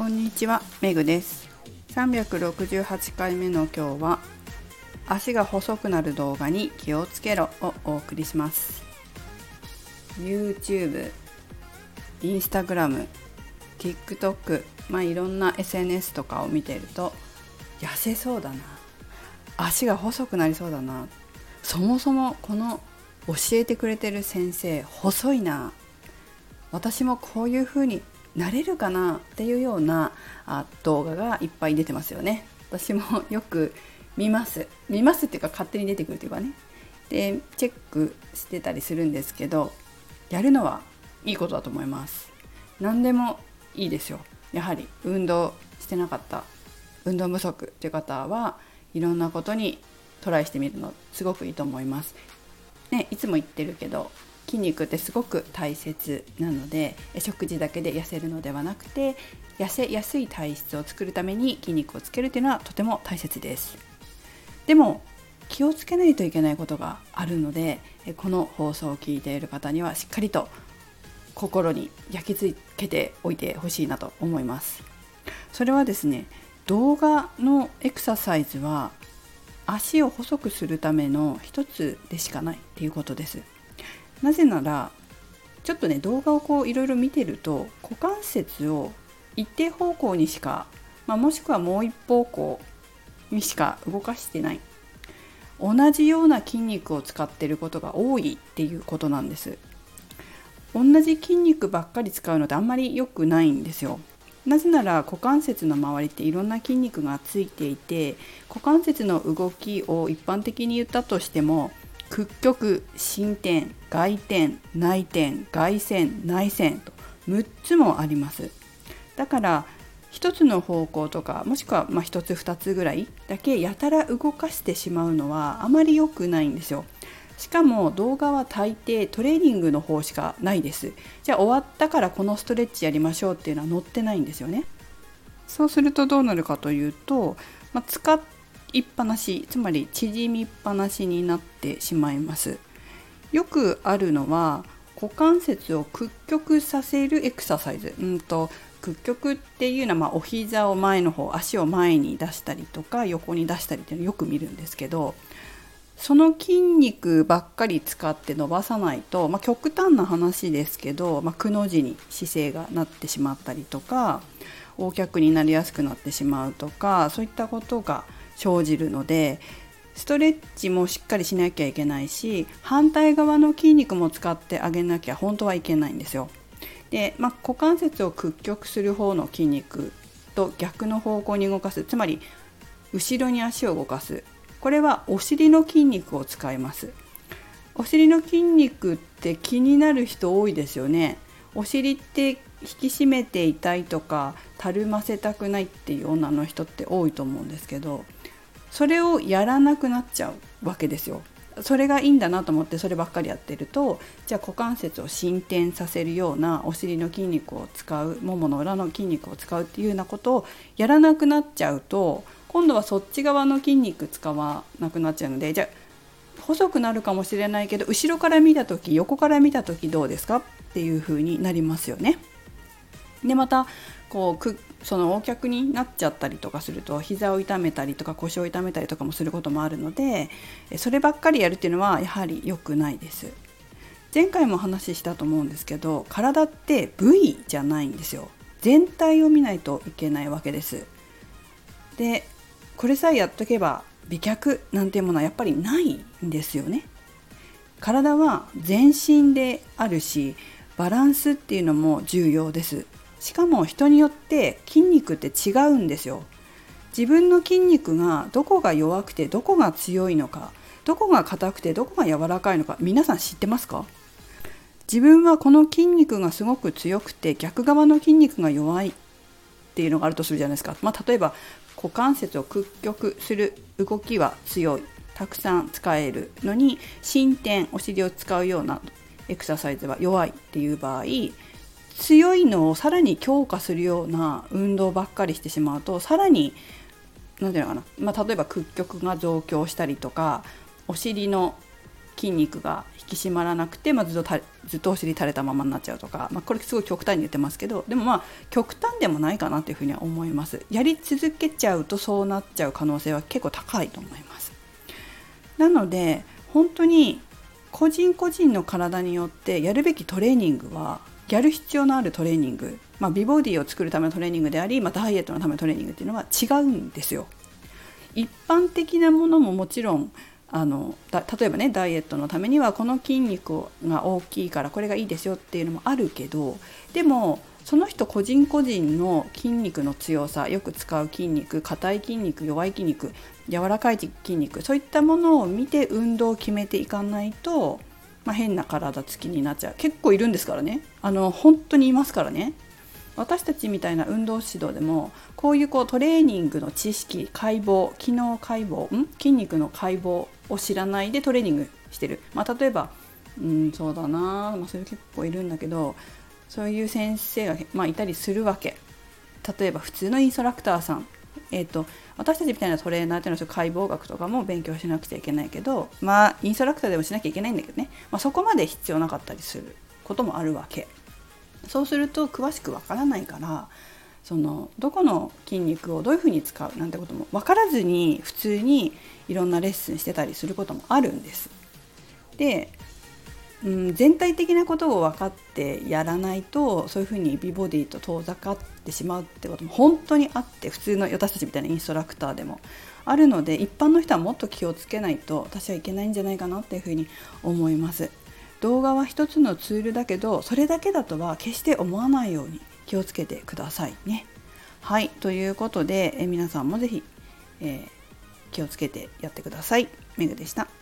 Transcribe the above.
こんにちは、めぐです。368回目の今日は足が細くなる動画に気をつけろをお送りします。YouTube、Instagram、TikTok、まあいろんな SNS とかを見てると痩せそうだな、足が細くなりそうだな、そもそもこの教えてくれてる先生細いな私もこういう風になれるかなっていうようなあ動画がいっぱい出てますよね。私もよく見ます。見ますっていうか勝手に出てくるっていうかね。でチェックしてたりするんですけどやるのはいいことだと思います。何でもいいですよ。やはり運動してなかった運動不足っていう方はいろんなことにトライしてみるのすごくいいと思います。ねいつも言ってるけど筋肉ってすごく大切なので食事だけで痩せるのではなくて痩せやすい体質を作るために筋肉をつけるというのはとても大切です。でも気をつけないといけないことがあるのでこの放送を聞いている方にはしっかりと心に焼き付けておいてほしいなと思います。それはですね動画のエクササイズは足を細くするための一つでしかないっていうことです。なぜならちょっとね動画をこういろいろ見てると股関節を一定方向にしか、まあ、もしくはもう一方向にしか動かしてない。同じような筋肉を使っていることが多いっていうことなんです。同じ筋肉ばっかり使うのってあんまり良くないんですよ。なぜなら股関節の周りっていろんな筋肉がついていて股関節の動きを一般的に言ったとしても屈曲伸展外転内転外旋内旋と6つもあります。だから1つの方向とかもしくはま1つ2つぐらいだけやたら動かしてしまうのはあまり良くないんですよ。しかも動画は大抵トレーニングの方しかないです。じゃあ終わったからこのストレッチやりましょうっていうのは載ってないんですよね。そうするとどうなるかというと、まあ、使いっぱなしつまり縮みっぱなしになってしまいます。よくあるのは股関節を屈曲させるエクササイズ。うんと屈曲っていうのは、まあ、お膝を前の方足を前に出したりとか横に出したりっていうのをよく見るんですけどその筋肉ばっかり使って伸ばさないと、まあ、極端な話ですけど、まあ、くの字に姿勢がなってしまったりとか横脚になりやすくなってしまうとかそういったことが生じるのでストレッチもしっかりしなきゃいけないし反対側の筋肉も使ってあげなきゃ本当はいけないんですよ。で、まあ、股関節を屈曲する方の筋肉と逆の方向に動かす。つまり後ろに足を動かす。これはお尻の筋肉を使います。お尻の筋肉って気になる人多いですよね。お尻って引き締めていたいとかたるませたくないっていう女の人って多いと思うんですけどそれをやらなくなっちゃうわけですよそれがいいんだなと思ってそればっかりやってるとじゃあ股関節を伸展させるようなお尻の筋肉を使うももの裏の筋肉を使うっていうようなことをやらなくなっちゃうと今度はそっち側の筋肉使わなくなっちゃうのでじゃあ細くなるかもしれないけど後ろから見た時横から見た時どうですかっていう風になりますよね。でまたこうその横脚になっちゃったりとかすると膝を痛めたりとか腰を痛めたりとかもすることもあるのでそればっかりやるっていうのはやはり良くないです。前回も話したと思うんですけど体って部位じゃないんですよ。全体を見ないといけないわけです。でこれさえやっとけば美脚なんていうものはやっぱりないんですよね。体は全身であるしバランスっていうのも重要です。しかも人によって筋肉って違うんですよ。自分の筋肉がどこが弱くてどこが強いのかどこが硬くてどこが柔らかいのか皆さん知ってますか？自分はこの筋肉がすごく強くて逆側の筋肉が弱いっていうのがあるとするじゃないですか、まあ、例えば股関節を屈曲する動きは強い。たくさん使えるのに伸展お尻を使うようなエクササイズは弱いっていう場合強いのをさらに強化するような運動ばっかりしてしまうとさらに何て言うのかな、まあ、例えば屈曲が増強したりとかお尻の筋肉が引き締まらなくて、まあ、ずっとずっとお尻垂れたままになっちゃうとか、まあ、これすごい極端に言ってますけどでもまあ極端でもないかなというふうには思います。やり続けちゃうとそうなっちゃう可能性は結構高いと思います。なので本当に個人個人の体によってやるべきトレーニングはやる必要のあるトレーニング、まあ、美ボディを作るためのトレーニングであり、まあ、ダイエットのためのトレーニングっていうのは違うんですよ。一般的なものももちろんあの例えばねダイエットのためにはこの筋肉が大きいからこれがいいですよっていうのもあるけどでもその人個人個人の筋肉の強さよく使う筋肉硬い筋肉弱い筋肉柔らかい筋肉そういったものを見て運動を決めていかないと、まあ、変な体つきになっちゃう。結構いるんですからね。あの本当にいますからね。私たちみたいな運動指導でもこういうこうトレーニングの知識解剖機能解剖ん？筋肉の解剖を知らないでトレーニングしてる、まあ、例えばうんそうだな、まあ、それ結構いるんだけどそういう先生が、まあ、いたりするわけ。例えば普通のインストラクターさん。えーと、私たちみたいなトレーナーっていうのは解剖学とかも勉強しなくちゃいけないけどまあインストラクターでもしなきゃいけないんだけどね、まあ、そこまで必要なかったりすることもあるわけそうすると詳しくわからないからそのどこの筋肉をどういうふうに使うなんてことも分からずに普通にいろんなレッスンしてたりすることもあるんです。で、うん、全体的なことを分かってやらないとそういうふうに美ボディと遠ざかってしまうってことも本当にあって普通の私たちみたいなインストラクターでもあるので一般の人はもっと気をつけないと私はいけないんじゃないかなっていうふうに思います。動画は一つのツールだけどそれだけだとは決して思わないように気をつけてくださいね。はいということでえ皆さんも是非、えー、気をつけてやってください。めぐでした。